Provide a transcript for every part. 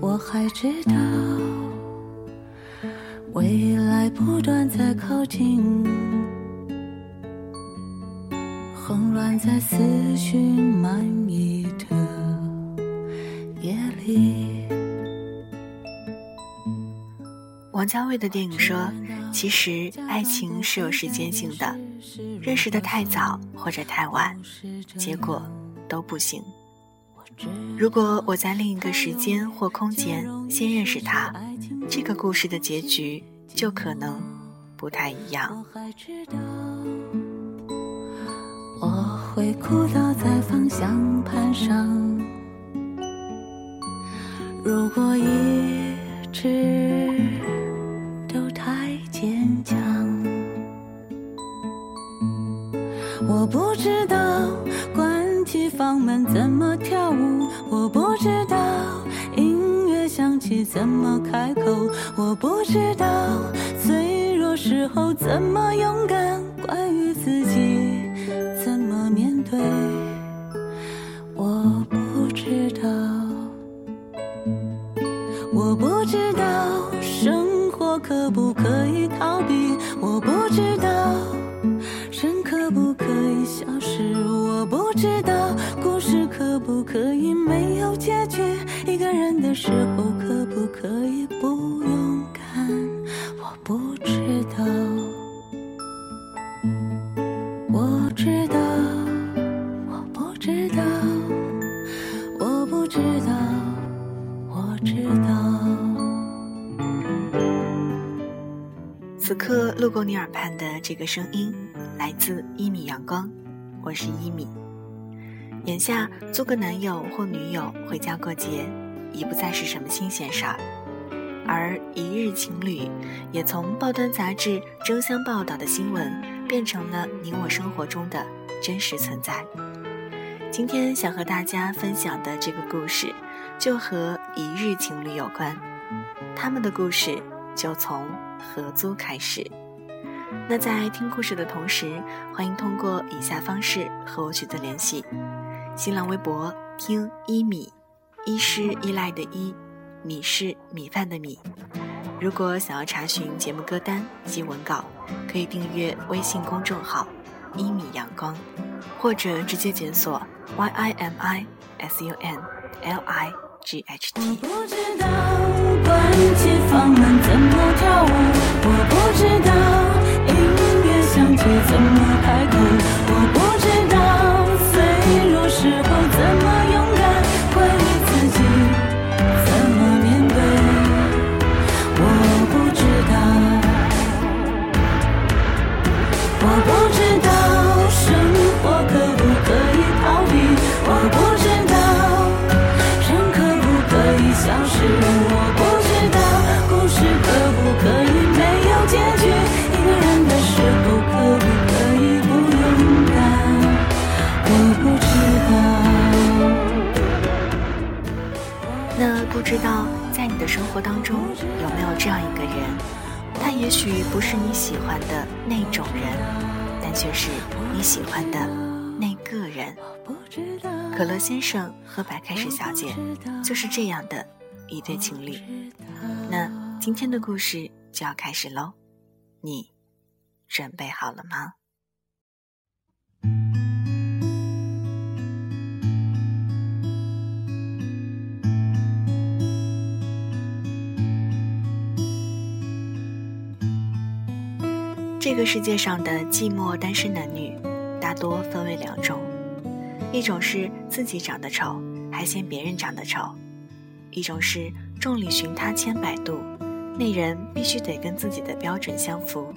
我还知道未来不断在靠近，慌乱在思绪满溢的夜里。王家卫的电影说：“其实爱情是有时间性的，认识的太早或者太晚，结果都不行。如果我在另一个时间或空间先认识他，这个故事的结局就可能不太一样。”我会哭倒在方向盘上，如果一直。都太坚强，我不知道关起房门怎么跳舞，我不知道音乐响起怎么开口，我不知道脆弱时候怎么勇敢，关于自己怎么面对，时候可不可以不勇敢？我不知道。我知道。我不知道。我不知道。我知道。此刻路过你耳畔的这个声音，来自一米阳光，我是一米。眼下租个男友或女友回家过节，已不再是什么新鲜事儿，而一日情侣也从报端杂志争相报道的新闻，变成了你我生活中的真实存在。今天想和大家分享的这个故事，就和一日情侣有关，他们的故事就从。合租开始。那在听故事的同时，欢迎通过以下方式和我取得联系：新浪微博听一米，依是依赖的依，米是米饭的米。如果想要查询节目歌单及文稿，可以订阅微信公众号一米阳光，或者直接检索 y i m i s u n l i g h t。关起房门怎么跳舞？我不知道。音乐响起怎么开口？我不知道。脆弱时知道在你的生活当中有没有这样一个人，他也许不是你喜欢的那种人，但却是你喜欢的那个人。可乐先生和白开水小姐就是这样的一对情侣。那今天的故事就要开始喽，你准备好了吗？这个世界上的寂寞单身男女，大多分为两种：一种是自己长得丑，还嫌别人长得丑；一种是众里寻他千百度，那人必须得跟自己的标准相符。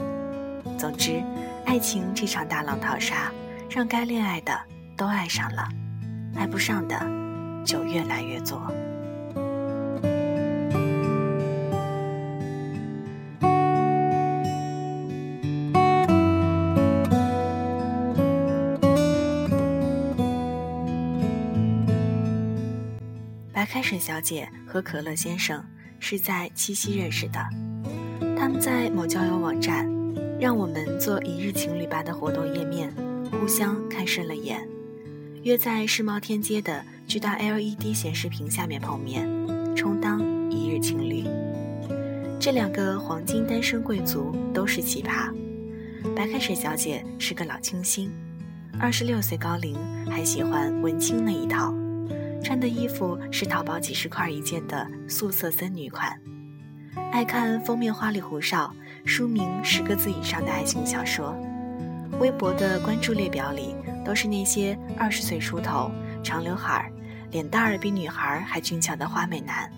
总之，爱情这场大浪淘沙，让该恋爱的都爱上了，爱不上的就越来越作。小姐和可乐先生是在七夕认识的，他们在某交友网站“让我们做一日情侣吧”的活动页面互相看顺了眼，约在世贸天阶的巨大 LED 显示屏下面碰面，充当一日情侣。这两个黄金单身贵族都是奇葩，白开水小姐是个老清新，二十六岁高龄，还喜欢文青那一套。穿的衣服是淘宝几十块一件的素色森女款，爱看封面花里胡哨、书名十个字以上的爱情小说，微博的关注列表里都是那些二十岁出头、长刘海儿、脸蛋儿比女孩还俊俏的花美男，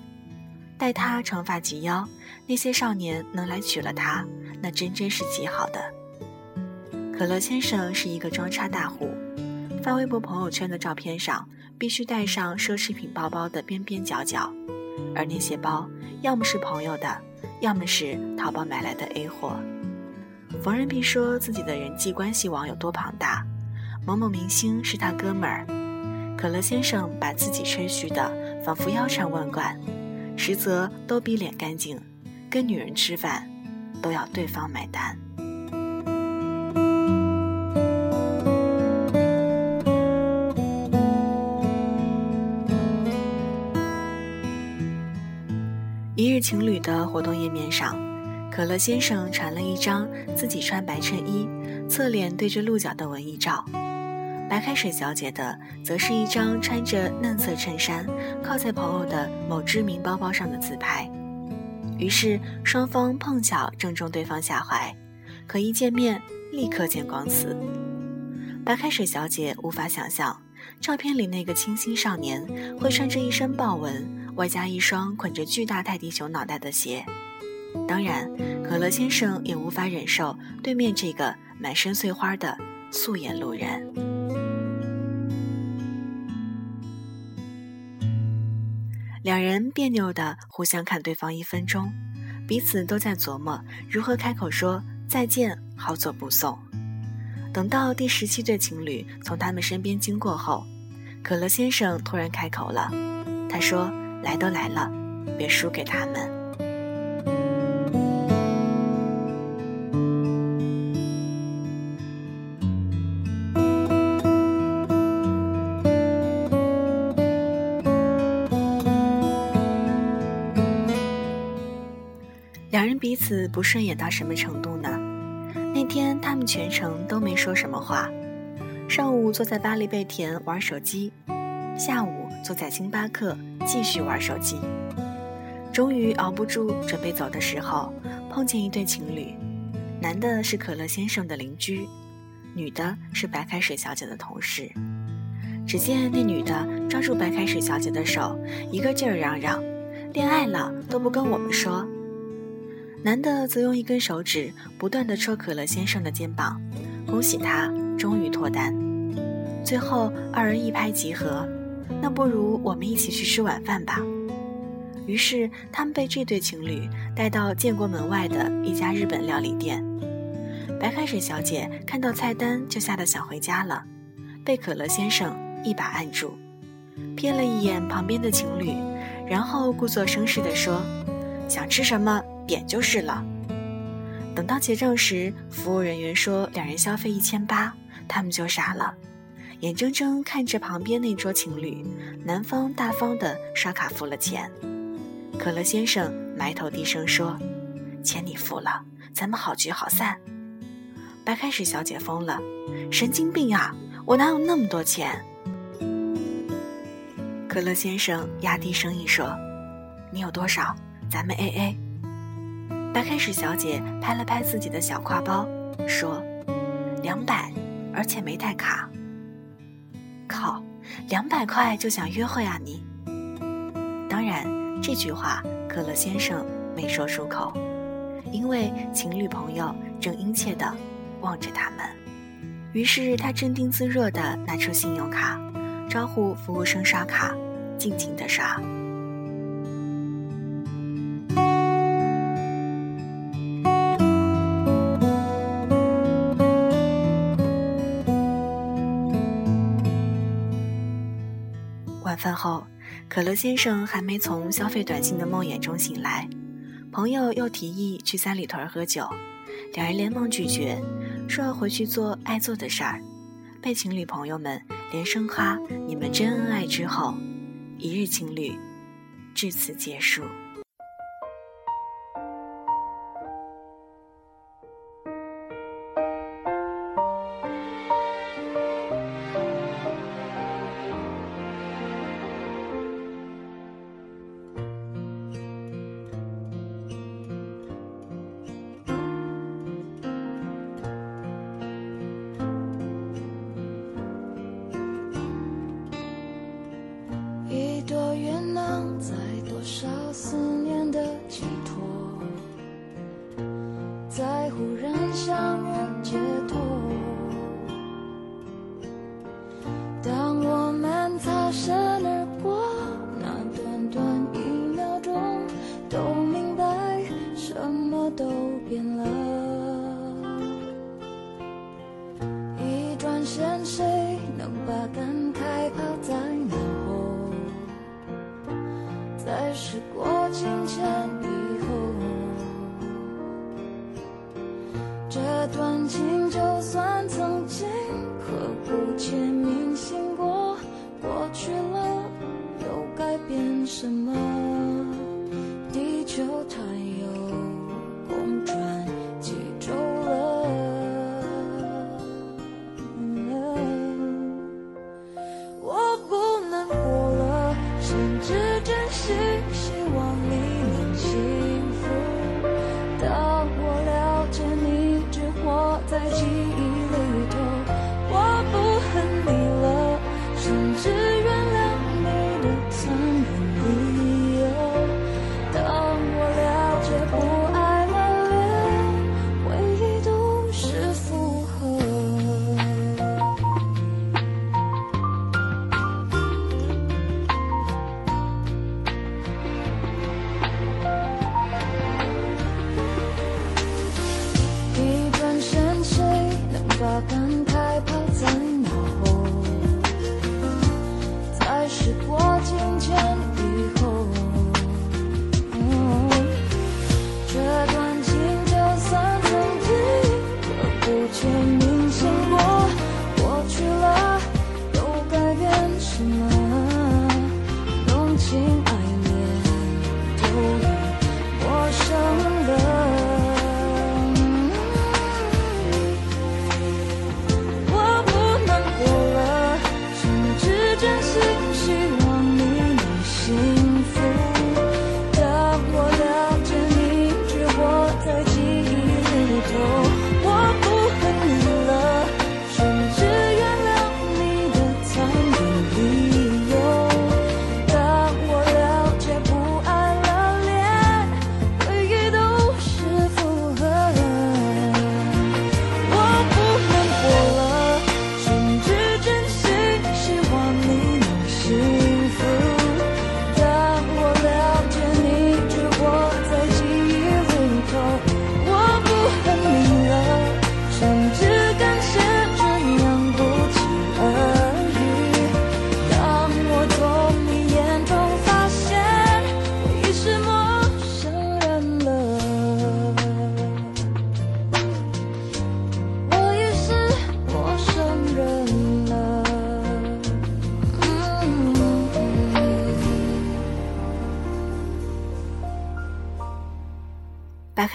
待他长发及腰，那些少年能来娶了她，那真真是极好的。可乐先生是一个装叉大户，发微博朋友圈的照片上。必须带上奢侈品包包的边边角角，而那些包要么是朋友的，要么是淘宝买来的 A 货。逢人必说自己的人际关系网有多庞大，某某明星是他哥们儿。可乐先生把自己吹嘘的仿佛腰缠万贯，实则都比脸干净，跟女人吃饭都要对方买单。情侣的活动页面上，可乐先生传了一张自己穿白衬衣、侧脸对着鹿角的文艺照，白开水小姐的则是一张穿着嫩色衬衫、靠在朋友的某知名包包上的自拍。于是双方碰巧正中对方下怀，可一见面立刻见光死。白开水小姐无法想象，照片里那个清新少年会穿着一身豹纹。外加一双捆着巨大泰迪熊脑袋的鞋，当然，可乐先生也无法忍受对面这个满身碎花的素颜路人。两人别扭的互相看对方一分钟，彼此都在琢磨如何开口说再见，好走不送。等到第十七对情侣从他们身边经过后，可乐先生突然开口了，他说。来都来了，别输给他们。两人彼此不顺眼到什么程度呢？那天他们全程都没说什么话，上午坐在巴黎贝甜玩手机，下午坐在星巴克。继续玩手机，终于熬不住，准备走的时候，碰见一对情侣，男的是可乐先生的邻居，女的是白开水小姐的同事。只见那女的抓住白开水小姐的手，一个劲儿嚷嚷：“恋爱了都不跟我们说。”男的则用一根手指不断地戳可乐先生的肩膀，恭喜他终于脱单。最后二人一拍即合。那不如我们一起去吃晚饭吧。于是他们被这对情侣带到建国门外的一家日本料理店。白开水小姐看到菜单就吓得想回家了，被可乐先生一把按住，瞥了一眼旁边的情侣，然后故作绅士地说：“想吃什么点就是了。”等到结账时，服务人员说两人消费一千八，他们就傻了。眼睁睁看着旁边那桌情侣，男方大方的刷卡付了钱，可乐先生埋头低声说：“钱你付了，咱们好聚好散。”白开水小姐疯了，神经病啊！我哪有那么多钱？可乐先生压低声音说：“你有多少？咱们 A A。”白开水小姐拍了拍自己的小挎包，说：“两百，而且没带卡。”靠，两百块就想约会啊你？当然，这句话可乐先生没说出口，因为情侣朋友正殷切地望着他们。于是他镇定自若地拿出信用卡，招呼服务生刷卡，尽情地刷。可乐先生还没从消费短信的梦魇中醒来，朋友又提议去三里屯喝酒，两人连忙拒绝，说要回去做爱做的事儿。被情侣朋友们连声夸“你们真恩爱”之后，一日情侣至此结束。谁能把感慨抛在脑后？在时过境迁以后，这段情就算曾经刻骨牵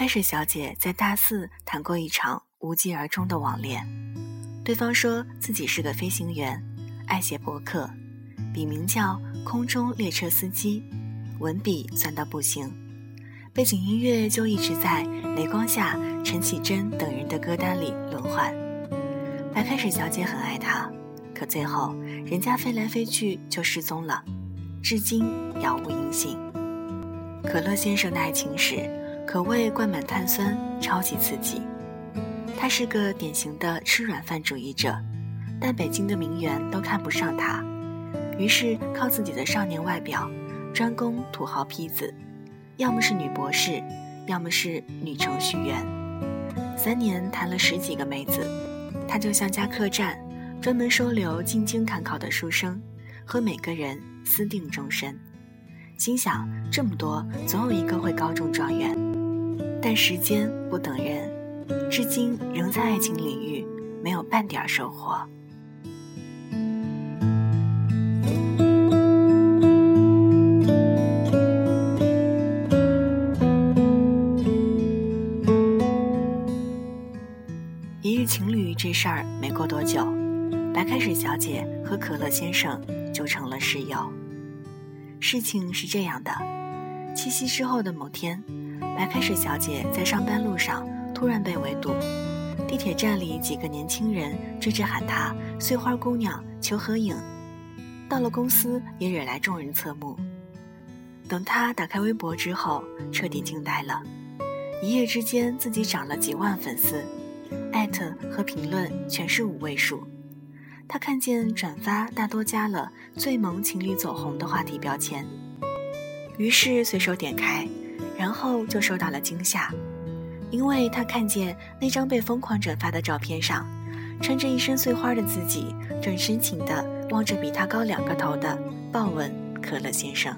水小姐在大四谈过一场无疾而终的网恋，对方说自己是个飞行员，爱写博客，笔名叫“空中列车司机”，文笔酸到不行，背景音乐就一直在雷光下、陈绮贞等人的歌单里轮换。白开水小姐很爱他，可最后人家飞来飞去就失踪了，至今杳无音信。可乐先生的爱情史可谓灌满碳酸，超级刺激。他是个典型的吃软饭主义者，但北京的名媛都看不上他，于是靠自己的少年外表，专攻土豪坯子，要么是女博士，要么是女程序员。三年谈了十几个妹子，他就像家客栈，专门收留进京赶考的书生，和每个人私定终身。心想这么多，总有一个会高中状元。但时间不等人。至今仍在爱情领域没有半点收获。一日情侣这事儿没过多久，白开水小姐和可乐先生就成了室友。事情是这样的：七夕之后的某天，白开水小姐在上班路上。突然被围堵，地铁站里几个年轻人追着喊她“碎花姑娘”求合影，到了公司也惹来众人侧目。等她打开微博之后，彻底惊呆了，一夜之间自己涨了几万粉丝，艾特和评论全是五位数。她看见转发大多加了“最萌情侣走红”的话题标签，于是随手点开，然后就受到了惊吓。因为他看见那张被疯狂转发的照片上，穿着一身碎花的自己，正深情地望着比他高两个头的豹纹可乐先生。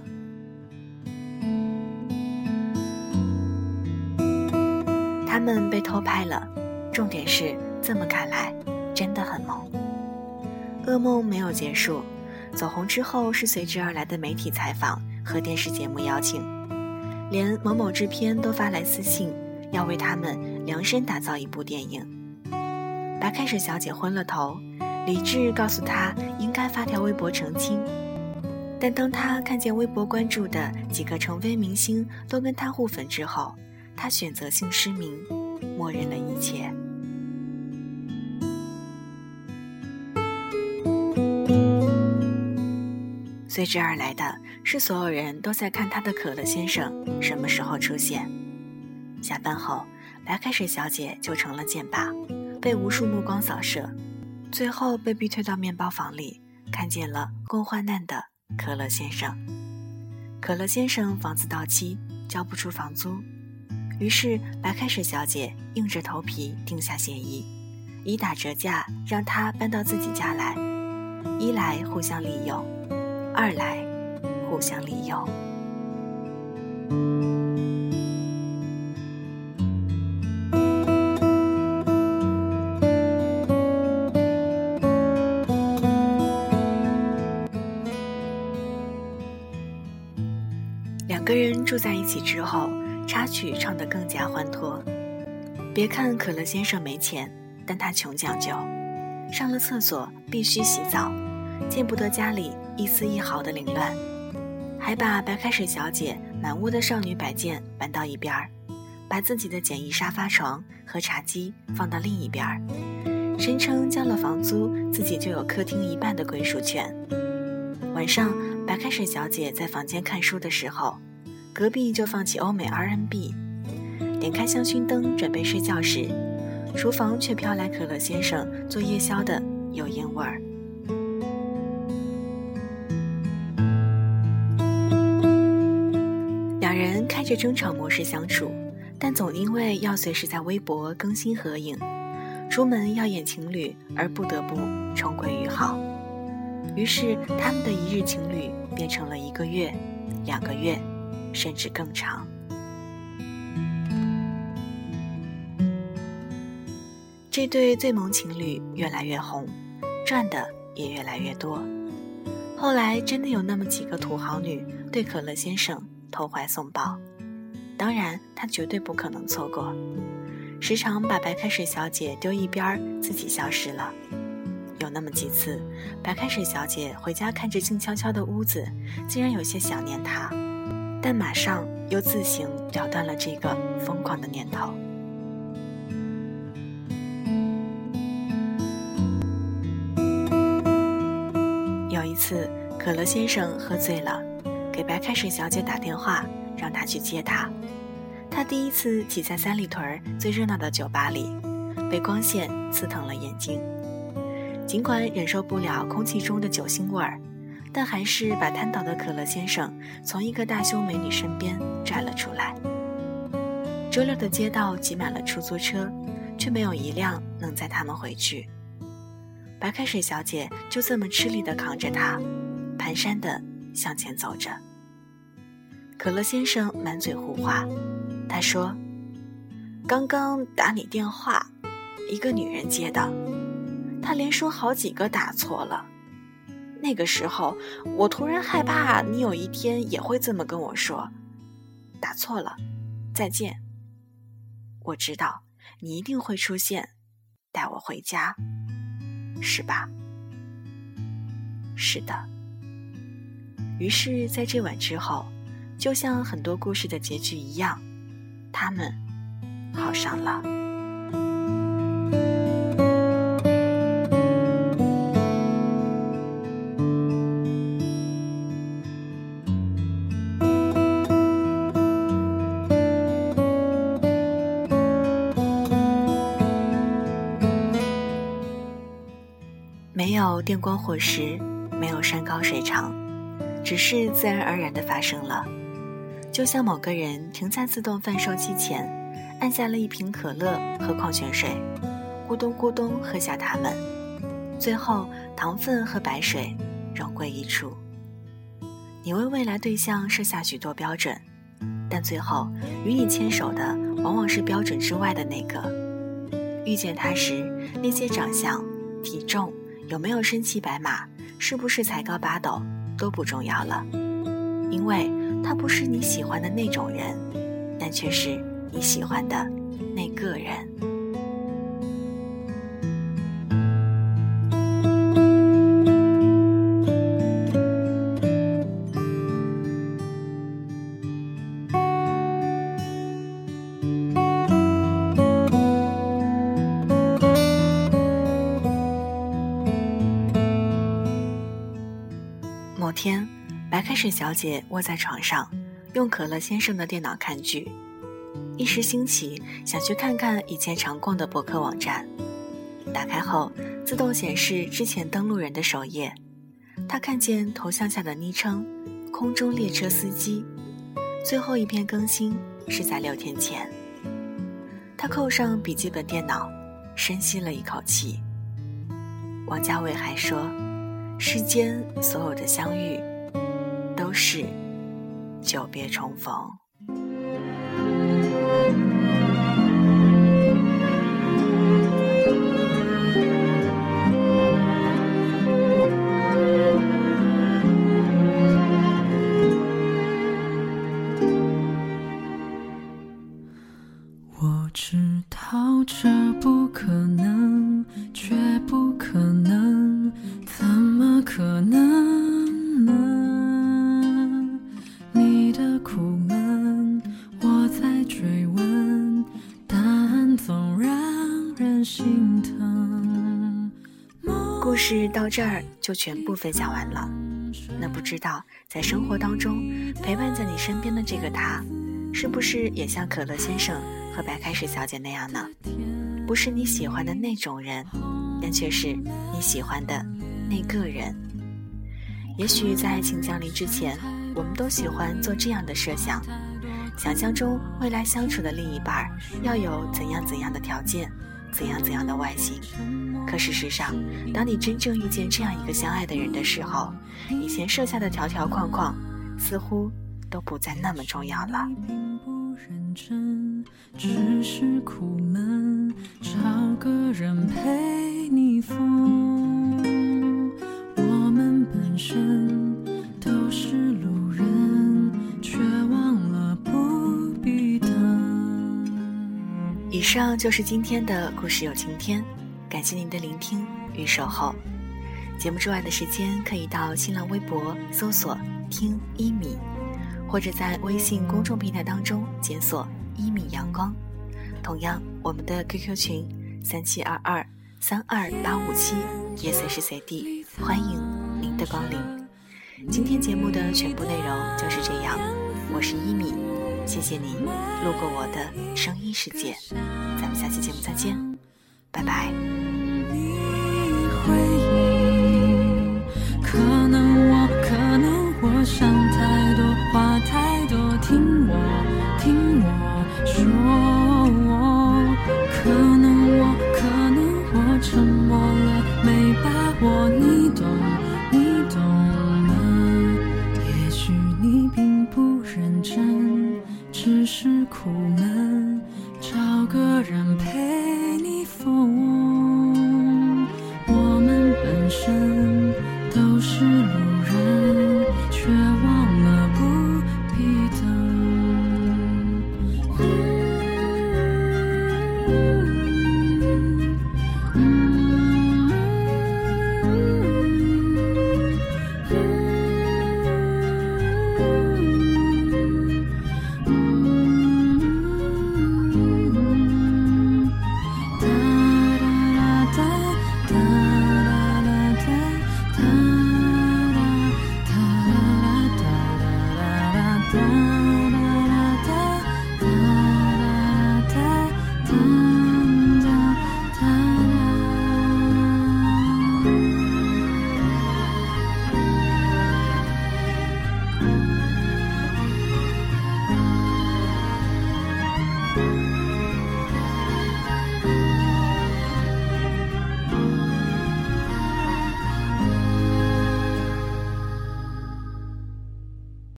他们被偷拍了，重点是这么看来真的很萌。噩梦没有结束，走红之后是随之而来的媒体采访和电视节目邀请，连某某制片都发来私信。要为他们量身打造一部电影。白开水小姐昏了头，理智告诉她应该发条微博澄清。但当她看见微博关注的几个成飞明星都跟她互粉之后，她选择性失明，默认了一切。随之而来的是所有人都在看他的可乐先生什么时候出现。下班后，白开水小姐就成了箭靶，被无数目光扫射，最后被逼退到面包房里，看见了共患难的可乐先生。可乐先生房子到期，交不出房租，于是白开水小姐硬着头皮定下协议，以打折价让他搬到自己家来，一来互相利用，二来互相利用。两个人住在一起之后，插曲唱得更加欢脱。别看可乐先生没钱，但他穷讲究，上了厕所必须洗澡，见不得家里一丝一毫的凌乱，还把白开水小姐满屋的少女摆件搬到一边儿，把自己的简易沙发床和茶几放到另一边儿，声称交了房租，自己就有客厅一半的归属权。晚上，白开水小姐在房间看书的时候。隔壁就放起欧美 R&B，点开香薰灯准备睡觉时，厨房却飘来可乐先生做夜宵的油烟味儿。争吵模式相处，但总因为要随时在微博更新合影，出门要演情侣而不得不重归于好，于是他们的一日情侣变成了一个月、两个月。甚至更长。这对最萌情侣越来越红，赚的也越来越多。后来真的有那么几个土豪女对可乐先生投怀送抱，当然他绝对不可能错过，时常把白开水小姐丢一边，自己消失了。有那么几次，白开水小姐回家看着静悄悄的屋子，竟然有些想念他。但马上又自行了断了这个疯狂的念头。有一次，可乐先生喝醉了，给白开水小姐打电话，让他去接他。他第一次挤在三里屯最热闹的酒吧里，被光线刺疼了眼睛。尽管忍受不了空气中的酒腥味儿，但还是把瘫倒的可乐先生从一个大胸美女身边拽了出来。周六的街道挤满了出租车，却没有一辆能载他们回去。白开水小姐就这么吃力地扛着他，蹒跚地向前走着。可乐先生满嘴胡话，他说：“刚刚打你电话，一个女人接的，她连说好几个打错了。那个时候，我突然害怕你有一天也会这么跟我说，打错了，再见。”我知道你一定会出现，带我回家，是吧？是的。于是，在这晚之后，就像很多故事的结局一样，他们好上了。没有电光火石，没有山高水长，只是自然而然的发生了。就像某个人停在自动贩售机前，按下了一瓶可乐和矿泉水，咕咚咕咚喝下它们，最后糖分和白水融归一处。你为未来对象设下许多标准，但最后与你牵手的往往是标准之外的那个。遇见他时，那些长相、体重。有没有身骑白马，是不是才高八斗，都不重要了，因为他不是你喜欢的那种人，但却是你喜欢的那个人。白开水小姐窝在床上，用可乐先生的电脑看剧，一时兴起想去看看以前常逛的博客网站。打开后，自动显示之前登录人的首页。他看见头像下的昵称“空中列车司机”，最后一篇更新是在六天前。他扣上笔记本电脑，深吸了一口气。王家卫还说。世间所有的相遇，都是久别重逢。这儿就全部分享完了。那不知道在生活当中陪伴在你身边的这个他，是不是也像可乐先生和白开水小姐那样呢？不是你喜欢的那种人，但却是你喜欢的。那个人，也许在爱情降临之前，我们都喜欢做这样的设想：想象中未来相处的另一半要有怎样怎样的条件，怎样怎样的外形。可事实上，当你真正遇见这样一个相爱的人的时候，以前设下的条条框框，似乎都不再那么重要了。只是苦闷，找个人陪你疯。都上就是今天的故事有晴天，感谢您的聆听与守候。节目之外的时间，可以到新浪微博搜索“听一米”，或者在微信公众平台当中检索“一米阳光”。同样，我们的 QQ 群三七二二三二八五七也随时随地欢迎您。的光临。今天节目的全部内容就是这样，我是一米，谢谢你路过我的声音世界，咱们下期节目再见，拜拜。你回忆，可能我，可能我想太多，话太多，听我，听我说我。可能我，可能我沉默了，没把握，是苦